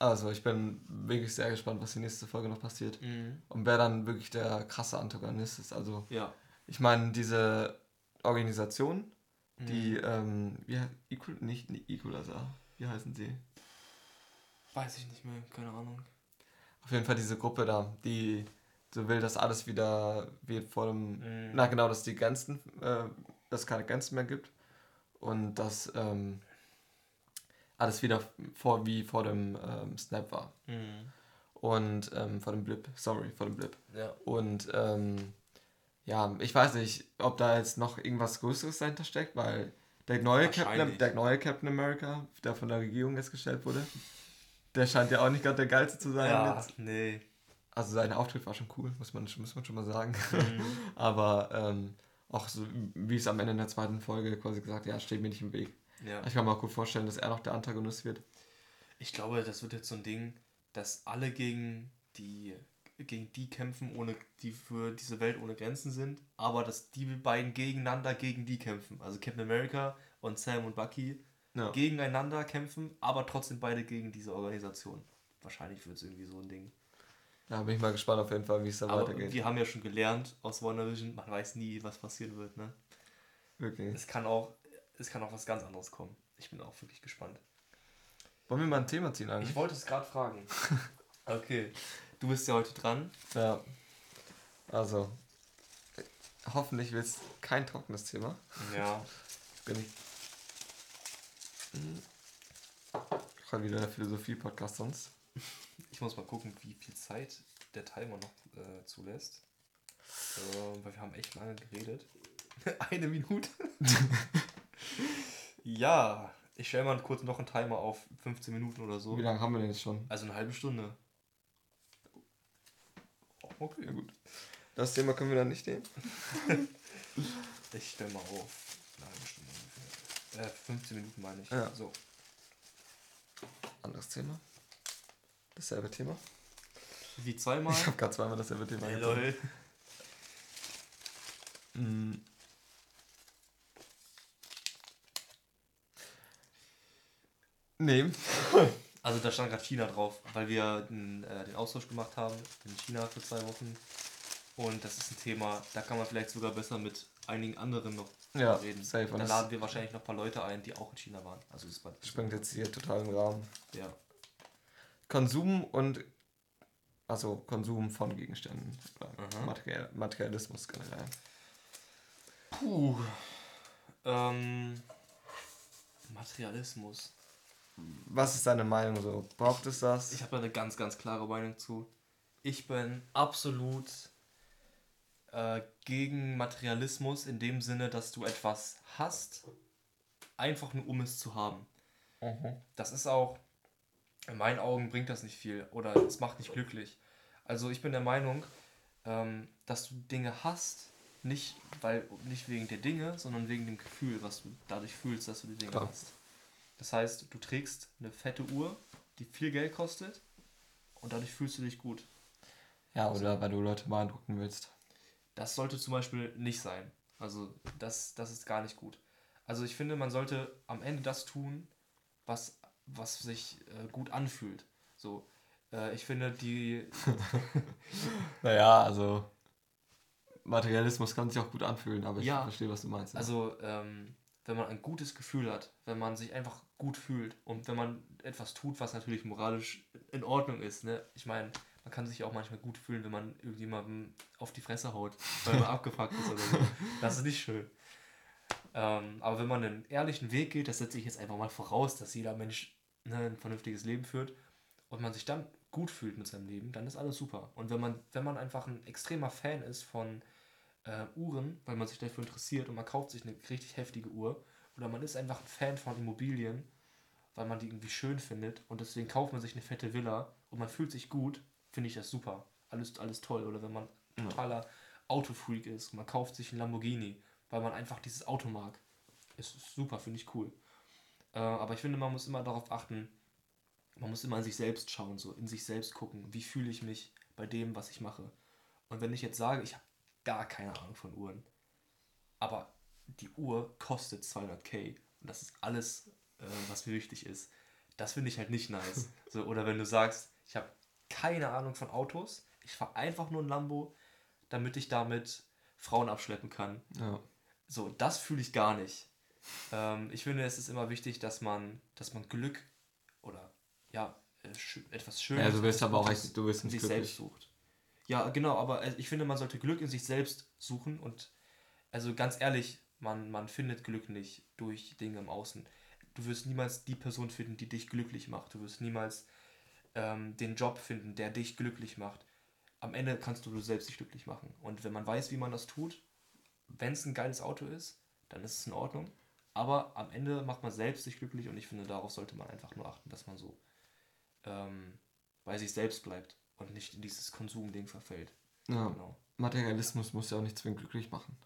Also, ich bin wirklich sehr gespannt, was die nächste Folge noch passiert. Mhm. Und wer dann wirklich der krasse Antagonist ist. Also, Ja. ich meine, diese Organisation, Mhm. die, ähm, wie heißt, Equal, nicht, nicht Equalizer, wie heißen sie? Weiß ich nicht mehr, keine Ahnung. Auf jeden Fall diese Gruppe da, die so will, dass alles wieder wird vor dem, Mhm. na genau, dass die Grenzen, äh, dass es keine Grenzen mehr gibt und dass ähm, alles wieder vor, wie vor dem ähm, Snap war. Mhm. Und ähm, vor dem Blip, sorry, vor dem Blip. Ja. Und ähm, ja, ich weiß nicht, ob da jetzt noch irgendwas Größeres dahinter steckt, weil der neue, Captain, der neue Captain America, der von der Regierung jetzt gestellt wurde, der scheint ja auch nicht gerade der geilste zu sein. Ja, Jetzt. nee. Also sein Auftritt war schon cool, muss man, muss man schon mal sagen. Mhm. [laughs] Aber ähm, auch so, wie es am Ende in der zweiten Folge quasi gesagt, ja, steht mir nicht im Weg. Ja. Ich kann mir auch gut vorstellen, dass er noch der Antagonist wird. Ich glaube, das wird jetzt so ein Ding, dass alle gegen die gegen die kämpfen, ohne die für diese Welt ohne Grenzen sind, aber dass die beiden gegeneinander gegen die kämpfen. Also Captain America und Sam und Bucky Ja. gegeneinander kämpfen, aber trotzdem beide gegen diese Organisation. Wahrscheinlich wird es irgendwie so ein Ding. Da bin ich mal gespannt auf jeden Fall, wie es da Aber weitergeht. wir haben ja schon gelernt aus WandaVision, man weiß nie, was passieren wird. Ne? Wirklich. Es, kann auch, es kann auch was ganz anderes kommen. Ich bin auch wirklich gespannt. Wollen wir mal ein Thema ziehen eigentlich? Ich wollte es gerade fragen. [laughs] Okay. Du bist ja heute dran. Ja. Also, hoffentlich wird es kein trockenes Thema. Ja. [laughs] Bin ich. Hm. Heute wieder der Philosophie-Podcast sonst. Ich muss mal gucken, wie viel Zeit der Timer noch äh, zulässt. Äh, weil wir haben echt lange geredet. [laughs] Eine Minute. [laughs] ja, ich stelle mal kurz noch einen Timer auf 15 Minuten oder so. Wie lange haben wir denn jetzt schon? Also eine halbe Stunde. Okay, Ja, gut. Das Thema können wir dann nicht nehmen. [laughs] Ich stelle mal auf. Eine halbe Stunde ungefähr. Äh, 15 Minuten meine ich. Ja. So. Anderes Thema. Dasselbe Thema. Wie zweimal? Ich habe gerade zweimal dasselbe Thema. Hey, lol. Mm. Nee. [laughs] Also da stand gerade China drauf, weil wir den, äh, den Austausch gemacht haben in China für zwei Wochen. Und das ist ein Thema, da kann man vielleicht sogar besser mit einigen anderen noch Ja, reden. safe. Da laden wir wahrscheinlich noch ein paar Leute ein, die auch in China waren. Also das war springt jetzt hier total im Rahmen. ja. Konsum und also Konsum von Gegenständen. Material, Materialismus generell. Puh. Ähm, Materialismus. Was ist deine Meinung so? Braucht es das? Ich habe da eine ganz, ganz klare Meinung zu. Ich bin absolut äh, gegen Materialismus in dem Sinne, dass du etwas hast, einfach nur um es zu haben. Mhm. Das ist auch, in meinen Augen bringt das nicht viel oder es macht nicht glücklich. Also ich bin der Meinung, ähm, dass du Dinge hast, nicht, weil, nicht wegen der Dinge, sondern wegen dem Gefühl, was du dadurch fühlst, dass du die Dinge Klar. hast. Das heißt, du trägst eine fette Uhr, die viel Geld kostet und dadurch fühlst du dich gut. Ja, oder also, weil du Leute beeindrucken willst. Das sollte zum Beispiel nicht sein. Also das, das ist gar nicht gut. Also ich finde, man sollte am Ende das tun, was, was sich äh, gut anfühlt. So, äh, ich finde die. [laughs] naja, also Materialismus kann sich auch gut anfühlen, aber ich ja, verstehe, was du meinst. Ja. Also, ähm, wenn man ein gutes Gefühl hat, wenn man sich einfach gut fühlt und wenn man etwas tut, was natürlich moralisch in Ordnung ist. Ne? Ich meine, man kann sich auch manchmal gut fühlen, wenn man irgendjemandem auf die Fresse haut, weil man [laughs] abgefuckt ist oder so. Das ist nicht schön. Ähm, aber wenn man einen ehrlichen Weg geht, das setze ich jetzt einfach mal voraus, dass jeder Mensch ein vernünftiges Leben führt und man sich dann gut fühlt mit seinem Leben, dann ist alles super. Und wenn man, wenn man einfach ein extremer Fan ist von äh, Uhren, weil man sich dafür interessiert und man kauft sich eine richtig heftige Uhr, oder man ist einfach ein Fan von Immobilien, weil man die irgendwie schön findet und deswegen kauft man sich eine fette Villa und man fühlt sich gut, finde ich das super. Alles, alles toll. Oder wenn man ein totaler Autofreak ist, man kauft sich einen Lamborghini, weil man einfach dieses Auto mag. Ist super, finde ich cool. Äh, aber ich finde, man muss immer darauf achten, man muss immer an sich selbst schauen, so in sich selbst gucken, wie fühle ich mich bei dem, was ich mache. Und wenn ich jetzt sage, ich habe gar keine Ahnung von Uhren, aber die Uhr kostet 200k und das ist alles, äh, was mir wichtig ist, das finde ich halt nicht nice. [laughs] so, oder wenn du sagst, ich habe keine Ahnung von Autos, ich fahre einfach nur ein Lambo, damit ich damit Frauen abschleppen kann. Ja. So, das fühle ich gar nicht. Ähm, ich finde, es ist immer wichtig, dass man, dass man Glück oder ja, äh, etwas Schönes. Ja, du willst aber auch du willst in sich glücklich. selbst sucht. Ja, genau, aber äh, ich finde, man sollte Glück in sich selbst suchen und also ganz ehrlich, man, man findet Glück nicht durch Dinge im Außen. Du wirst niemals die Person finden, die dich glücklich macht. Du wirst niemals ähm, den Job finden, der dich glücklich macht. Am Ende kannst du du selbst dich glücklich machen. Und wenn man weiß, wie man das tut, wenn es ein geiles Auto ist, dann ist es in Ordnung. Aber am Ende macht man selbst sich glücklich und ich finde, darauf sollte man einfach nur achten, dass man so ähm, bei sich selbst bleibt und nicht in dieses Konsumding verfällt. Ja. Genau. Materialismus muss ja auch nicht zwingend glücklich machen.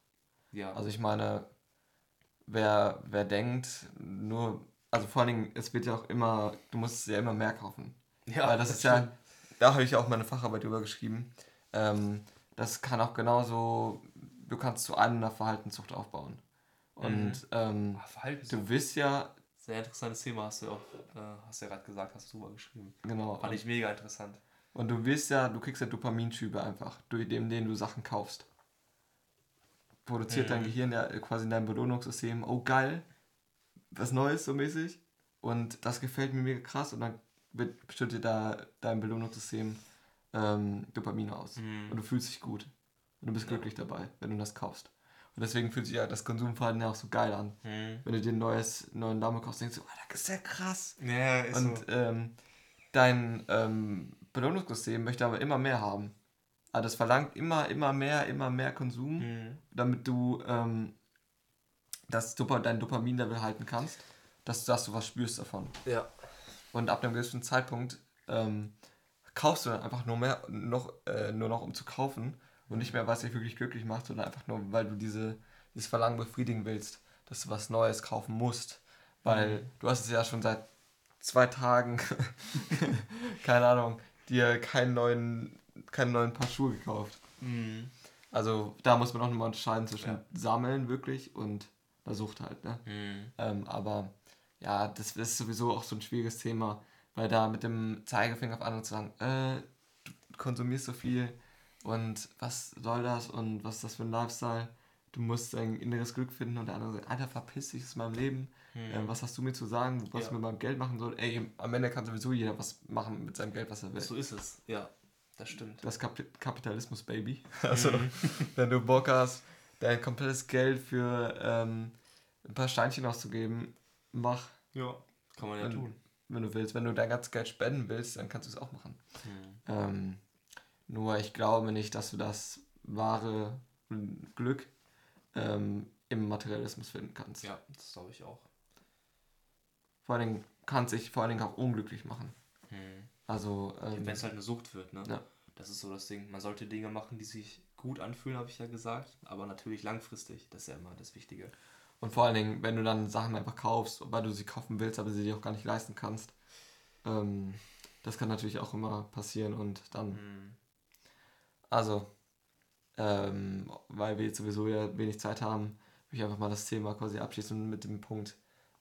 Ja. Also ich meine, wer, wer denkt, nur, also vor allen Dingen, es wird ja auch immer, du musst ja immer mehr kaufen. Ja. Weil das, das ist ja, da habe ich auch meine Facharbeit drüber geschrieben. Ähm, das kann auch genauso, du kannst zu einer Verhaltenszucht aufbauen. Und mhm. ähm, Ach, du wirst ja sehr interessantes Thema, hast du auch, äh, hast ja gerade gesagt, hast du drüber geschrieben. Genau. Fand ich mega interessant. Und du wirst ja, du kriegst ja Dopaminschübe einfach, durch dem, den du Sachen kaufst. Produziert mhm. dein Gehirn ja quasi in deinem Belohnungssystem, oh geil, was Neues so mäßig. Und das gefällt mir mega krass und dann schüttet da dein Belohnungssystem ähm, Dopamin aus. Mhm. Und du fühlst dich gut. Und du bist ja. glücklich dabei, wenn du das kaufst. Und deswegen fühlt sich ja das Konsumverhalten ja auch so geil an. Mhm. Wenn du dir ein neues, neuen Dame kaufst, denkst du, oh, das ist ja krass. Ja, ist Und so. ähm, dein ähm, Belohnungssystem möchte aber immer mehr haben. Also das verlangt immer, immer mehr, immer mehr Konsum, mhm. damit du ähm, das Dopa dein Dopamin-Level halten kannst, dass, dass du was spürst davon. Ja. Und ab einem gewissen Zeitpunkt ähm, kaufst du dann einfach nur mehr, noch, äh, nur noch um zu kaufen und nicht mehr, was dich wirklich glücklich macht, sondern einfach nur, weil du diese, dieses Verlangen befriedigen willst, dass du was Neues kaufen musst. Weil mhm. du hast es ja schon seit zwei Tagen, [laughs] keine Ahnung, dir keinen neuen, keinen neuen Paar Schuhe gekauft. Mhm. Also da muss man auch nochmal unterscheiden zwischen ja. Sammeln wirklich und der Sucht halt. Ne? Mhm. Ähm, aber ja, das ist sowieso auch so ein schwieriges Thema, weil da mit dem Zeigefinger auf andere zu sagen, äh, du konsumierst so viel, und was soll das und was ist das für ein Lifestyle? Du musst dein inneres Glück finden und der andere sagt, Alter, verpiss dich aus meinem Leben. Hm. Ähm, was hast du mir zu sagen, was ja. ich mit meinem Geld machen soll? Ey, am Ende kann sowieso jeder was machen mit seinem Geld, was er will. So ist es, ja. Das stimmt. Das Kap Kapitalismus, Baby. [laughs] Also, mhm. wenn du Bock hast, dein komplettes Geld für ähm, ein paar Steinchen auszugeben, mach. Ja, kann man ja wenn, tun. Wenn du willst. Wenn du dein ganzes Geld spenden willst, dann kannst du es auch machen. Hm. Ähm, nur ich glaube nicht, dass du das wahre Glück ähm, im Materialismus finden kannst. Ja, das glaube ich auch. Vor allen Dingen kann es sich vor allen Dingen auch unglücklich machen. Hm. Also, ähm, wenn es halt eine Sucht wird, ne? Ja. Das ist so das Ding. Man sollte Dinge machen, die sich gut anfühlen, habe ich ja gesagt, aber natürlich langfristig. Das ist ja immer das Wichtige. Und vor allen Dingen, wenn du dann Sachen einfach kaufst, weil du sie kaufen willst, aber sie dir auch gar nicht leisten kannst, ähm, das kann natürlich auch immer passieren und dann. Mhm. Also, ähm, weil wir jetzt sowieso ja wenig Zeit haben, will ich einfach mal das Thema quasi abschließen mit dem Punkt.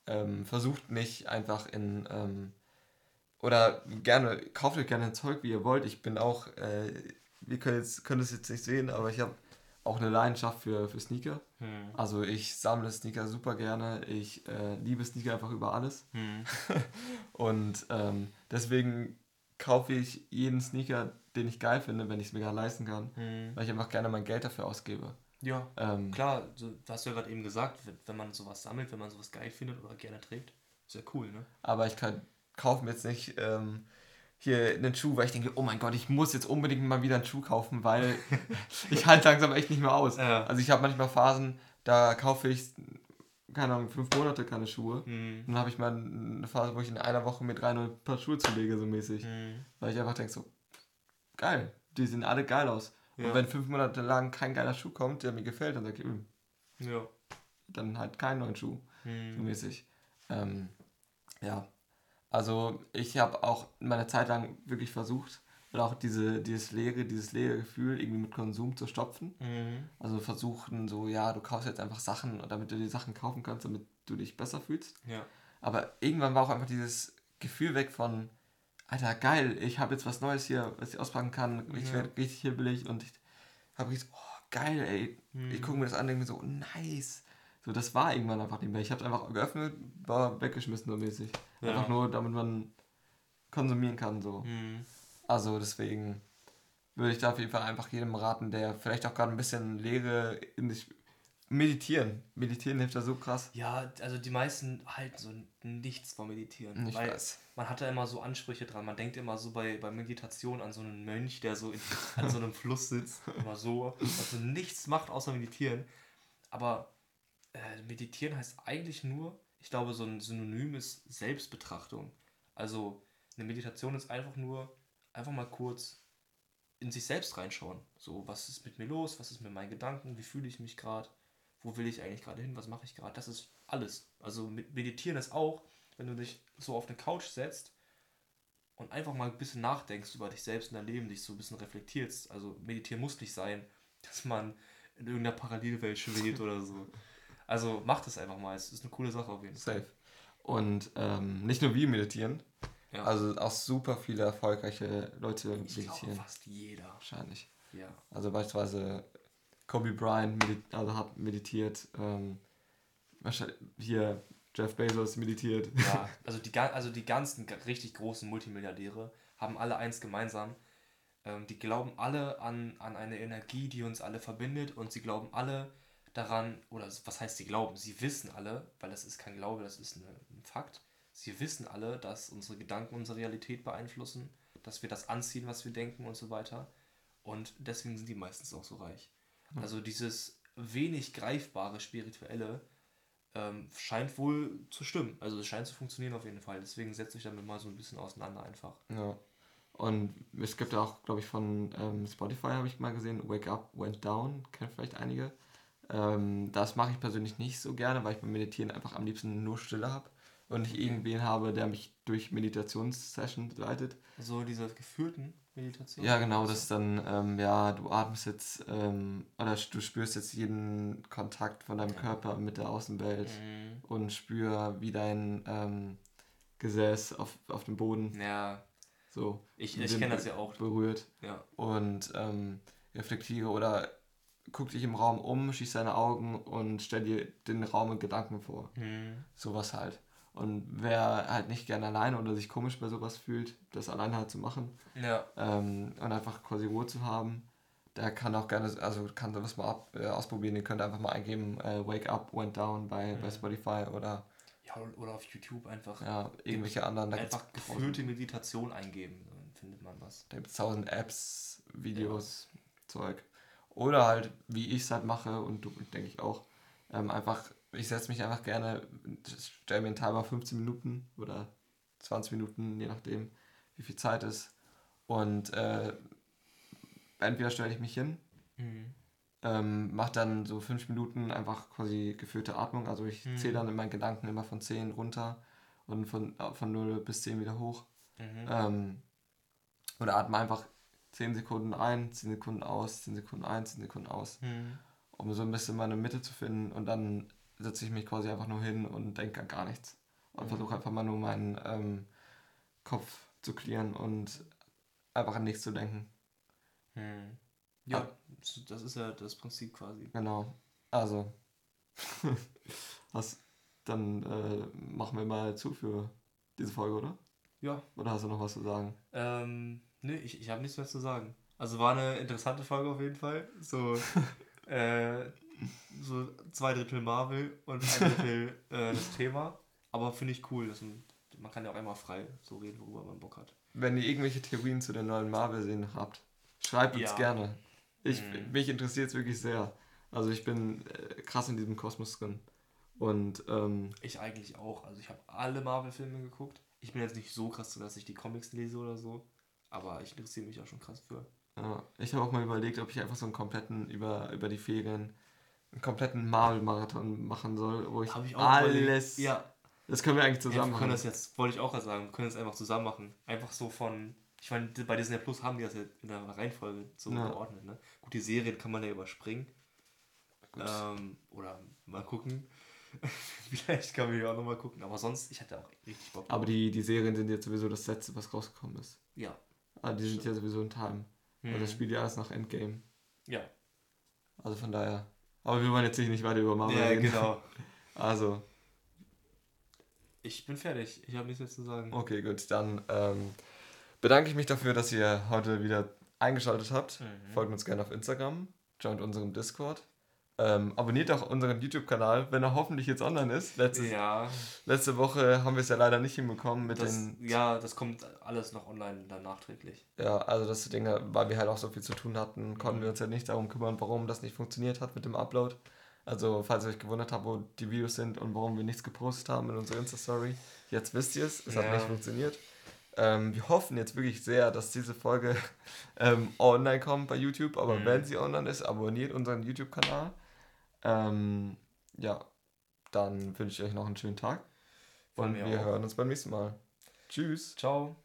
Ähm, versucht nicht einfach in. Ähm, oder gerne, kauft euch gerne ein Zeug, wie ihr wollt. Ich bin auch. Äh, wir können, jetzt, können das jetzt nicht sehen, aber ich habe auch eine Leidenschaft für, für Sneaker. Hm. Also ich sammle Sneaker super gerne. Ich äh, liebe Sneaker einfach über alles. Hm. [laughs] und ähm, deswegen kaufe ich jeden Sneaker, den ich geil finde, wenn ich es mir gar leisten kann, hm. weil ich einfach gerne mein Geld dafür ausgebe. Ja, ähm, klar, du hast ja gerade eben gesagt, wenn man sowas sammelt, wenn man sowas geil findet oder gerne trägt, ist ja cool, ne? Aber ich kann, kaufe mir jetzt nicht ähm, hier einen Schuh, weil ich denke, oh mein Gott, ich muss jetzt unbedingt mal wieder einen Schuh kaufen, weil [laughs] ich halte langsam echt nicht mehr aus. Ja. Also ich habe manchmal Phasen, da kaufe ich, keine Ahnung, fünf Monate keine Schuhe. Mhm. Dann habe ich mal eine Phase, wo ich in einer Woche mir drei neue Paar Schuhe zulege, so mäßig. Mhm. Weil ich einfach denke so, geil, die sehen alle geil aus. Ja. Und wenn fünf Monate lang kein geiler Schuh kommt, der mir gefällt, dann sage ich, hm, ja. dann halt keinen neuen Schuh, mhm. so mäßig. Ähm, ja, also ich habe auch meine Zeit lang wirklich versucht, oder auch diese, dieses leere, dieses leere Gefühl irgendwie mit Konsum zu stopfen. Mhm. Also versuchen so, ja, du kaufst jetzt einfach Sachen, damit du die Sachen kaufen kannst, damit du dich besser fühlst. Ja. Aber irgendwann war auch einfach dieses Gefühl weg von, Alter, geil, ich habe jetzt was Neues hier, was ich auspacken kann. Ich ja. werde richtig hibbelig und ich habe richtig, oh, geil, ey. Mhm. Ich gucke mir das an und denke mir so, nice. So, das war irgendwann einfach nicht mehr. Ich habe es einfach geöffnet, war weggeschmissen so mäßig. Ja. Einfach nur, damit man konsumieren kann, so. Mhm. Also deswegen würde ich da auf jeden Fall einfach jedem raten, der vielleicht auch gerade ein bisschen Leere in sich meditieren. Meditieren hilft da so krass. Ja, also die meisten halten so nichts vom Meditieren. Ich weil weiß. Man hat da immer so Ansprüche dran. Man denkt immer so bei, bei Meditation an so einen Mönch, der so in, an so einem Fluss sitzt, immer so, also nichts macht außer meditieren. Aber äh, meditieren heißt eigentlich nur, ich glaube, so ein Synonym ist Selbstbetrachtung. Also eine Meditation ist einfach nur, einfach mal kurz in sich selbst reinschauen. So, was ist mit mir los? Was ist mit meinen Gedanken? Wie fühle ich mich gerade? Wo will ich eigentlich gerade hin? Was mache ich gerade? Das ist alles. Also meditieren ist auch, wenn du dich so auf eine Couch setzt und einfach mal ein bisschen nachdenkst über dich selbst und dein Leben, dich so ein bisschen reflektierst. Also meditieren muss nicht sein, [laughs] dass man in irgendeiner Parallelwelt schwebt oder so. Also macht es einfach mal. Es ist eine coole Sache auf jeden Fall. Safe. Und ähm, nicht nur wir meditieren. Ja. Also auch super viele erfolgreiche Leute meditieren. Fast jeder. Wahrscheinlich. Ja. Also beispielsweise Kobe Bryant also hat meditiert. Ähm, wahrscheinlich hier Jeff Bezos meditiert. Ja, [laughs] also die, also die ganzen richtig großen Multimilliardäre haben alle eins gemeinsam. Ähm, die glauben alle an, an eine Energie, die uns alle verbindet und sie glauben alle, daran, oder was heißt sie glauben? Sie wissen alle, weil das ist kein Glaube, das ist ein Fakt. Sie wissen alle, dass unsere Gedanken unsere Realität beeinflussen, dass wir das anziehen, was wir denken und so weiter. Und deswegen sind die meistens auch so reich. Mhm. Also dieses wenig greifbare Spirituelle ähm, scheint wohl zu stimmen. Also es scheint zu funktionieren auf jeden Fall. Deswegen setze ich damit mal so ein bisschen auseinander einfach. Ja. Und es gibt ja auch, glaube ich, von ähm, Spotify habe ich mal gesehen, Wake Up, Went Down, kennt vielleicht einige. Ähm, das mache ich persönlich nicht so gerne, weil ich beim Meditieren einfach am liebsten nur Stille habe und nicht irgendwen habe, der mich durch Meditationssessions leitet. So diese geführten Meditationen? Ja, genau, das ist dann, ähm, ja, du atmest jetzt ähm, oder du spürst jetzt jeden Kontakt von deinem Körper mit der Außenwelt mhm. und spür, wie dein ähm, Gesäß auf, auf dem Boden ja. so ich, ich kenne das ja auch berührt ja. und ähm, reflektiere oder guck dich im Raum um, schließ deine Augen und stell dir den Raum in Gedanken vor. Mhm. Sowas halt. Und wer halt nicht gerne alleine oder sich komisch bei sowas fühlt, das alleine halt zu machen ja. ähm, und einfach quasi Ruhe zu haben, der kann auch gerne, also kann sowas mal ab, äh, ausprobieren. Ihr könnt einfach mal eingeben, äh, Wake Up, Went Down bei, mhm. bei Spotify oder. Ja, oder auf YouTube einfach. Ja, irgendwelche anderen. einfach gefühlte Meditation eingeben, dann findet man was. Da gibt es tausend Apps, Videos, ja. Zeug. Oder halt, wie ich es halt mache und du, denke ich auch, ähm, einfach, ich setze mich einfach gerne, stelle mir einen Timer 15 Minuten oder 20 Minuten, je nachdem, wie viel Zeit ist. Und äh, entweder stelle ich mich hin, mhm. ähm, mache dann so fünf Minuten einfach quasi geführte Atmung. Also ich mhm. zähle dann in meinen Gedanken immer von 10 runter und von, äh, von 0 bis 10 wieder hoch. Mhm. Ähm, oder atme einfach 10 Sekunden ein, 10 Sekunden aus, 10 Sekunden ein, 10 Sekunden aus. Mhm. Um so ein bisschen meine Mitte zu finden und dann setze ich mich quasi einfach nur hin und denke an gar nichts. Und mhm. versuche einfach mal nur meinen ähm, Kopf zu klären und einfach an nichts zu denken. Hm. Ja, ah. das ist ja das Prinzip quasi. Genau. Also, [laughs] was, dann äh, machen wir mal zu für diese Folge, oder? Ja. Oder hast du noch was zu sagen? Ähm, nö, ich, ich habe nichts mehr zu sagen. Also war eine interessante Folge auf jeden Fall. So, [laughs] äh, so zwei Drittel Marvel und ein Drittel [laughs] äh, das Thema. Aber finde ich cool. Dass man, man kann ja auch einmal frei so reden, worüber man Bock hat. Wenn ihr irgendwelche Theorien zu den neuen Marvel-Serien habt, schreibt uns ja. gerne. Ich, mhm. Mich interessiert es wirklich sehr. Also ich bin äh, krass in diesem Kosmos drin. Und ähm, ich eigentlich auch. Also ich habe alle Marvel-Filme geguckt. Ich bin jetzt nicht so krass, dass ich die Comics lese oder so. Aber ich interessiere mich auch schon krass für. Ja, ich habe auch mal überlegt, ob ich einfach so einen kompletten über, über die Ferien einen kompletten Marvel-Marathon machen soll, wo ich, ich alles. Ja. Das können wir eigentlich zusammen ja, wir können machen. das jetzt, wollte ich auch sagen, wir können das einfach zusammen machen. Einfach so von. Ich meine, bei Disney Plus haben die das ja in der Reihenfolge so ja. geordnet. Ne? Gut, die Serien kann man ja überspringen. Ähm, oder mal gucken. [laughs] Vielleicht kann man ja auch nochmal gucken. Aber sonst, ich hatte auch richtig Bock. Aber die, die Serien sind jetzt sowieso das letzte, was rausgekommen ist. Ja. Ah, die sind ja sowieso in Time. Mhm. Also das spielt ja alles nach Endgame. Ja. Also von daher. Aber wir wollen jetzt nicht weiter über Marvel ja, reden. genau. [laughs] Also. Ich bin fertig. Ich habe nichts mehr zu sagen. Okay, gut. Dann ähm, bedanke ich mich dafür, dass ihr heute wieder eingeschaltet habt. Mhm. Folgt uns gerne auf Instagram. Joint unserem Discord. Ähm, abonniert auch unseren YouTube-Kanal, wenn er hoffentlich jetzt online ist. Letzte, ja. letzte Woche haben wir es ja leider nicht hinbekommen mit das, den. Ja, das kommt alles noch online dann nachträglich. Ja, also das Ding, weil wir halt auch so viel zu tun hatten, konnten mhm. wir uns ja nicht darum kümmern, warum das nicht funktioniert hat mit dem Upload. Also, falls ihr euch gewundert habt, wo die Videos sind und warum wir nichts gepostet haben in unserer Insta-Story, jetzt wisst ihr es, es ja. hat nicht funktioniert. Ähm, wir hoffen jetzt wirklich sehr, dass diese Folge [laughs] ähm, online kommt bei YouTube, aber mhm. wenn sie online ist, abonniert unseren YouTube-Kanal. Ähm, ja, dann wünsche ich euch noch einen schönen Tag. und wir auch. hören uns beim nächsten Mal. Tschüss. Ciao.